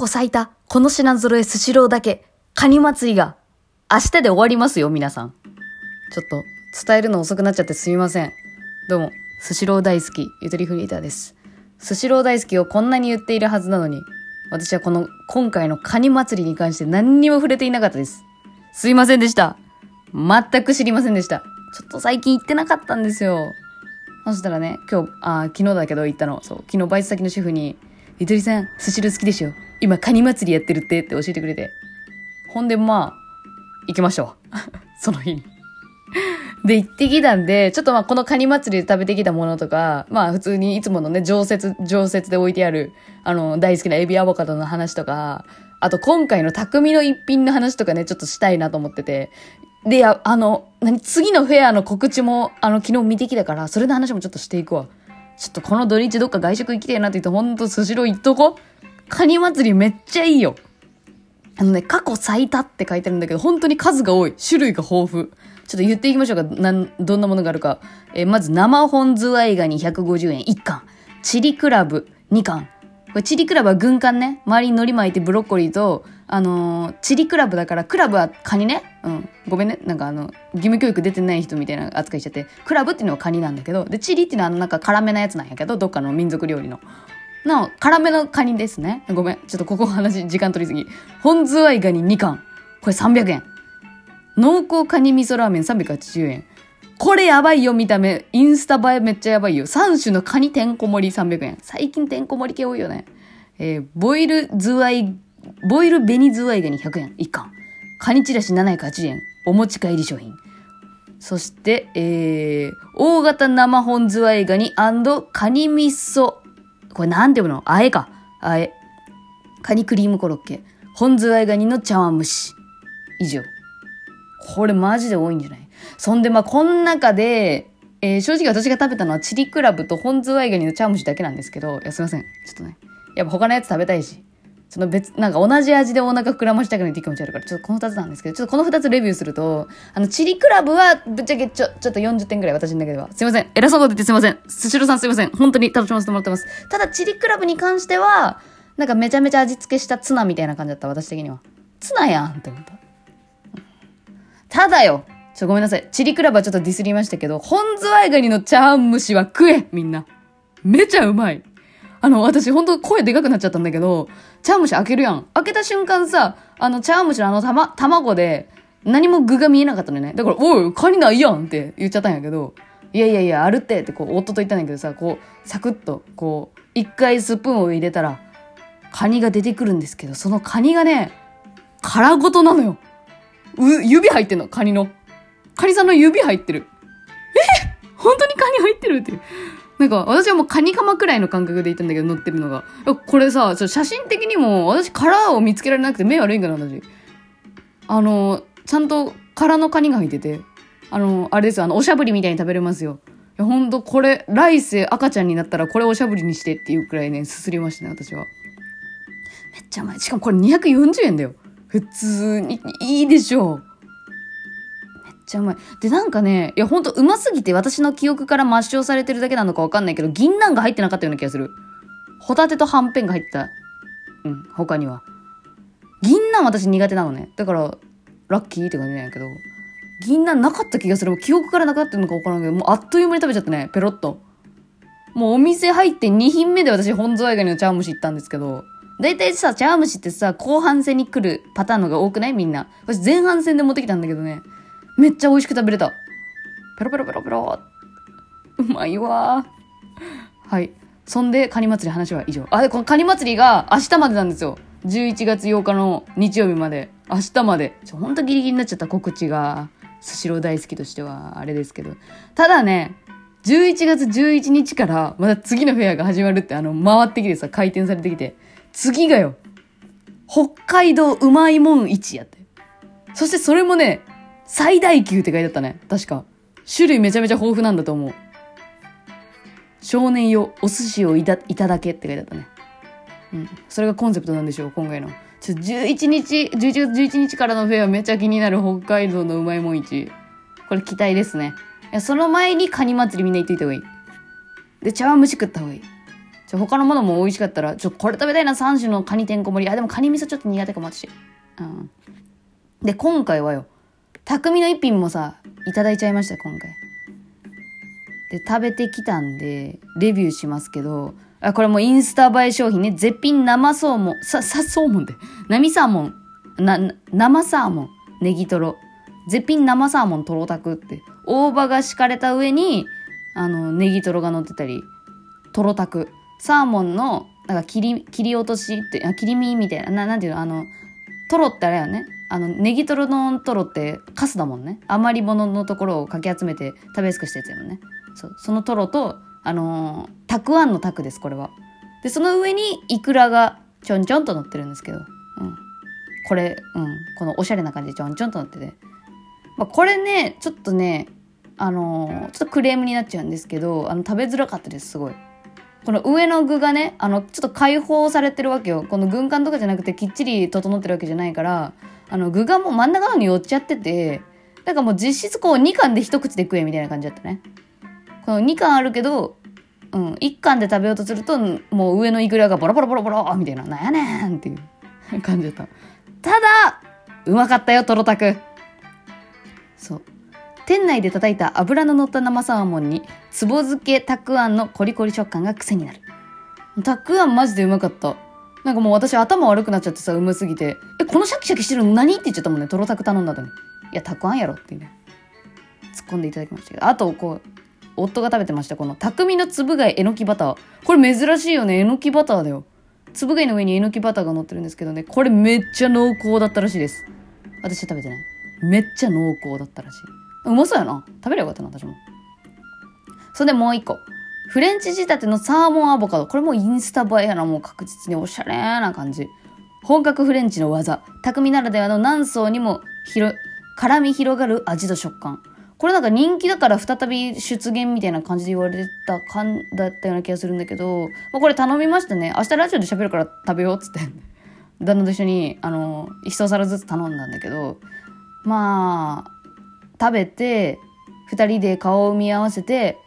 去最多、この品揃えスシローだけ、カニ祭りが、明日で終わりますよ、皆さん。ちょっと、伝えるの遅くなっちゃってすみません。どうも、スシロー大好き、ゆとりフリーターです。スシロー大好きをこんなに言っているはずなのに、私はこの、今回のカニ祭りに関して何にも触れていなかったです。すいませんでした。全く知りませんでした。ちょっと最近行ってなかったんですよ。そしたらね、今日、あ昨日だけど行ったの。そう、昨日バイト先の主婦に、ゆとりさん、スシロ好きでしょ？今カニ祭りやってるってって教えてくれて。ほんで、まあ、行きましょう。その日に。で、行ってきたんで、ちょっとまあこのカニ祭りで食べてきたものとか、まあ普通にいつものね、常設、常設で置いてある、あの、大好きなエビアボカドの話とか、あと今回の匠の一品の話とかね、ちょっとしたいなと思ってて。で、あの、何、次のフェアの告知も、あの、昨日見てきたから、それの話もちょっとしていくわ。ちょっとこの土日どっか外食行きたいなって言って、ほんとスシロー行っとこカニ祭りめっちゃいいよ。あのね、過去最多って書いてあるんだけど、本当に数が多い。種類が豊富。ちょっと言っていきましょうか。なん、どんなものがあるか。えーまず、生本ズワイガニ150円1貫。チリクラブ2貫。これチリクラブは軍艦ね。周りに海苔巻いてブロッコリーと、あのーチリクラブだから、クラブはカニね。うん。ごめんね。なんかあの、義務教育出てない人みたいな扱いしちゃって。クラブっていうのはカニなんだけど、で、チリっていうのはあのなんか辛めなやつなんやけど、どっかの民族料理の。の、辛めのカニですね。ごめん。ちょっとここ話、時間取りすぎ。本ズワイガニ2貫。これ300円。濃厚カニ味噌ラーメン380円。これやばいよ、見た目。インスタ映えめっちゃやばいよ。3種のカニてんこ盛り300円。最近てんこ盛り系多いよね。えーボイルズワイ、ボイル紅ズワイガニ100円。1貫。カニチラシ780円。お持ち帰り商品。そして、えー、大型生本ズワイガニカニ味噌。これなんていうの？あえか。あえ。カニクリームコロッケ。本ズワイガニの茶碗蒸し。以上。これマジで多いんじゃない？そんでまあこん中で、えー正直私が食べたのはチリクラブと本ズワイガニの茶碗蒸しだけなんですけど、いやすいません。ちょっとね。やっぱ他のやつ食べたいし。その別、なんか同じ味でお腹膨らましたくないっていう気持ちあるから、ちょっとこの二つなんですけど、ちょっとこの二つレビューすると、あの、チリクラブはぶっちゃけちょ、ちょっと40点ぐらい私の中では。すいません。偉そうなこと言ってすいません。スシロさんすいません。本当に楽しませてもらってます。ただ、チリクラブに関しては、なんかめちゃめちゃ味付けしたツナみたいな感じだった、私的には。ツナやんって思った。ただよちょ、ごめんなさい。チリクラブはちょっとディスりましたけど、本ズワイガニのチャーン蒸しは食えみんな。めちゃうまい。あの、私ほんと声でかくなっちゃったんだけど、チャームシ開けるやん。開けた瞬間さ、あの、チャームシのあのたま、卵で、何も具が見えなかったのね。だから、おい、カニないやんって言っちゃったんやけど、いやいやいや、あるってって、こう、夫と言ったんだけどさ、こう、サクッと、こう、一回スプーンを入れたら、カニが出てくるんですけど、そのカニがね、殻ごとなのよ。う、指入ってんの、カニの。カニさんの指入ってる。るっていう。なんか、私はもうカニカマくらいの感覚で言ったんだけど、乗ってるのが。これさ、写真的にも、私殻を見つけられなくて目悪いんかな、私。あの、ちゃんと殻のカニが入ってて。あの、あれですよ、あの、おしゃぶりみたいに食べれますよ。いや、ほんと、これ、来世赤ちゃんになったらこれおしゃぶりにしてっていうくらいね、すすりましたね、私は。めっちゃうまい。しかもこれ240円だよ。普通に、いいでしょう。ちゃうまい。で、なんかね、いや、ほんとうますぎて私の記憶から抹消されてるだけなのかわかんないけど、銀杏が入ってなかったような気がする。ホタテとはんぺんが入ってた。うん、他には。銀杏私苦手なのね。だから、ラッキーって感じなんやけど。銀杏なかった気がする。もう記憶からなかったのかわからんけど、もうあっという間に食べちゃったね。ペロッと。もうお店入って2品目で私、本ズワイガニの茶碗蒸し行ったんですけど、だいたいさ、茶碗蒸しってさ、後半戦に来るパターンのが多くない？みんな。私前半戦で持ってきたんだけどね。めっちゃ美味しく食べれた。ペロペロペロペロ。うまいわはい。そんで、カニ祭り話は以上。あ、で、このカニ祭りが明日までなんですよ。11月8日の日曜日まで。明日まで。ちょ、ほんとギリギリになっちゃった告知が。スシロー大好きとしては、あれですけど。ただね、11月11日から、まだ次のフェアが始まるって、あの、回ってきてさ、回転されてきて。次がよ、北海道うまいもん市やって。そしてそれもね、最大級って書いてあったね。確か。種類めちゃめちゃ豊富なんだと思う。少年よ、お寿司をいただけって書いてあったね。うん。それがコンセプトなんでしょう、今回の。ちょ、11日、11月11日からのフェアめちゃ気になる北海道のうまいもん市。これ期待ですね。いや、その前にカニ祭りみんな行っといた方がいい。で、茶碗蒸し食った方がいい。ちょ他のものも美味しかったら、ちょ、これ食べたいな、3種のカニてんこ盛り。あ、でもカニ味噌ちょっと苦手かも、私。うん。で、今回はよ、匠の一品もさ、いただいちゃいました、今回。で、食べてきたんで、レビューしますけど、あ、これもインスタ映え商品ね。絶品生サーモン、さ、さ、サーモンで。生サーモン。な、生サーモン。ネギトロ。絶品生サーモントロタクって。大葉が敷かれた上に、あの、ネギトロが乗ってたり、トロタク。サーモンの、なんか切り、切り落としって、あ切り身みたいな、ななんていうの、あの、トロってあれよね。あの、ネギトロのトロってカスだもんね。余り物のところをかき集めて食べやすくしたやつやもんね。そう。そのトロと、あのー、たくあんのタクです、これは。で、その上にイクラがちょんちょんと乗ってるんですけど。うん。これ、うん。このおしゃれな感じでちょんちょんと乗ってて。まあ、これね、ちょっとね、あのー、ちょっとクレームになっちゃうんですけど、あの、食べづらかったです、すごい。この上の具がね、あの、ちょっと解放されてるわけよ。この軍艦とかじゃなくてきっちり整ってるわけじゃないから、あの、具がもう真ん中のに寄っちゃってて、なんかもう実質こう2貫で一口で食えみたいな感じだったね。この2貫あるけど、うん、1貫で食べようとすると、もう上のイクラがボロボロボロボロみたいな、なんやねんっていう感じだった。ただ、うまかったよ、トロタク。そう。店内で叩いた油の乗った生サーモンに、つぼ漬けたくあんのコリコリ食感が癖になる。たくあんマジでうまかった。なんかもう私頭悪くなっちゃってさ、うますぎて。え、このシャキシャキしてるの何って言っちゃったもんね。トロタク頼んだ後に。いや、たくあんやろっていうね。突っ込んでいただきましたけど。あと、こう、夫が食べてました。この、匠のつぶ貝えのきバター。これ珍しいよね。えのきバターだよ。つぶ貝の上にえのきバターが乗ってるんですけどね。これめっちゃ濃厚だったらしいです。私は食べてない。めっちゃ濃厚だったらしい。うまそうやな。食べればよかったな、私も。それでもう一個。フレンチ仕立てのサーモンアボカド。これもインスタ映えやな。もう確実におしゃれな感じ。本格フレンチの技。匠ならではの何層にも広、絡み広がる味と食感。これなんか人気だから再び出現みたいな感じで言われた感だったような気がするんだけど、まあ、これ頼みましたね。明日ラジオで喋るから食べようっつって。旦那と一緒に、あの、一皿ずつ頼んだんだけど、まあ、食べて、二人で顔を見合わせて、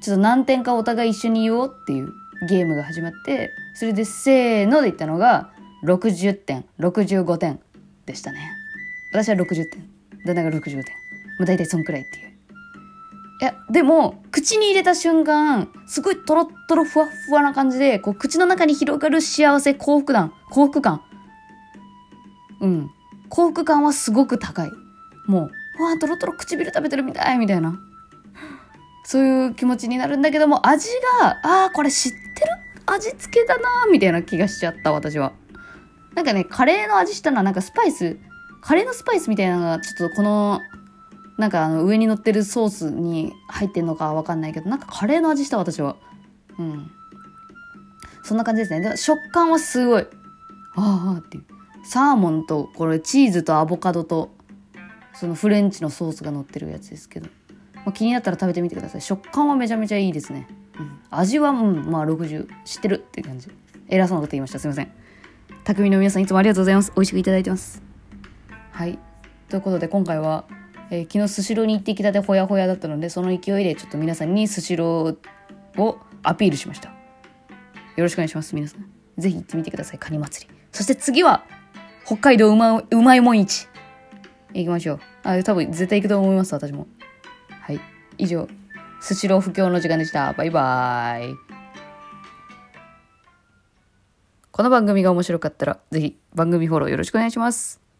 ちょっと何点かお互い一緒に言おうっていうゲームが始まって、それでせーので言ったのが、60点、65点でしたね。私は60点。旦那が60点。まあ大体そんくらいっていう。いや、でも、口に入れた瞬間、すごいトロットロふわふわな感じで、こう、口の中に広がる幸せ、幸福感、幸福感。うん。幸福感はすごく高い。もう、うわ、トロトロ唇食べてるみたい、みたいな。そういう気持ちになるんだけども、味が、ああ、これ知ってる？味付けだなみたいな気がしちゃった、私は。なんかね、カレーの味したのはなんかスパイス、カレーのスパイスみたいなのが、ちょっとこの、なんかあの上に乗ってるソースに入ってんのかわかんないけど、なんかカレーの味した、私は。うん。そんな感じですね。食感はすごい。ああっていう。サーモンと、これチーズとアボカドと、そのフレンチのソースが乗ってるやつですけど。まあ、気になったら食べてみてください。食感はめちゃめちゃいいですね、うん、味はうんまあ60知ってるって感じ。偉そうなこと言いました。すいません。匠の皆さんいつもありがとうございます。美味しくいただいてます。はい。ということで今回は、えー、昨日スシローに行ってきたてほやほやだったのでその勢いでちょっと皆さんにスシローをアピールしました。よろしくお願いします皆さん。ぜひ行ってみてください。カニ祭り。そして次は北海道うまうまいもん市。行きましょう。あ多分絶対行くと思います私も。以上、スシロー不況の時間でした。バイバーイ。この番組が面白かったら、ぜひ番組フォローよろしくお願いします。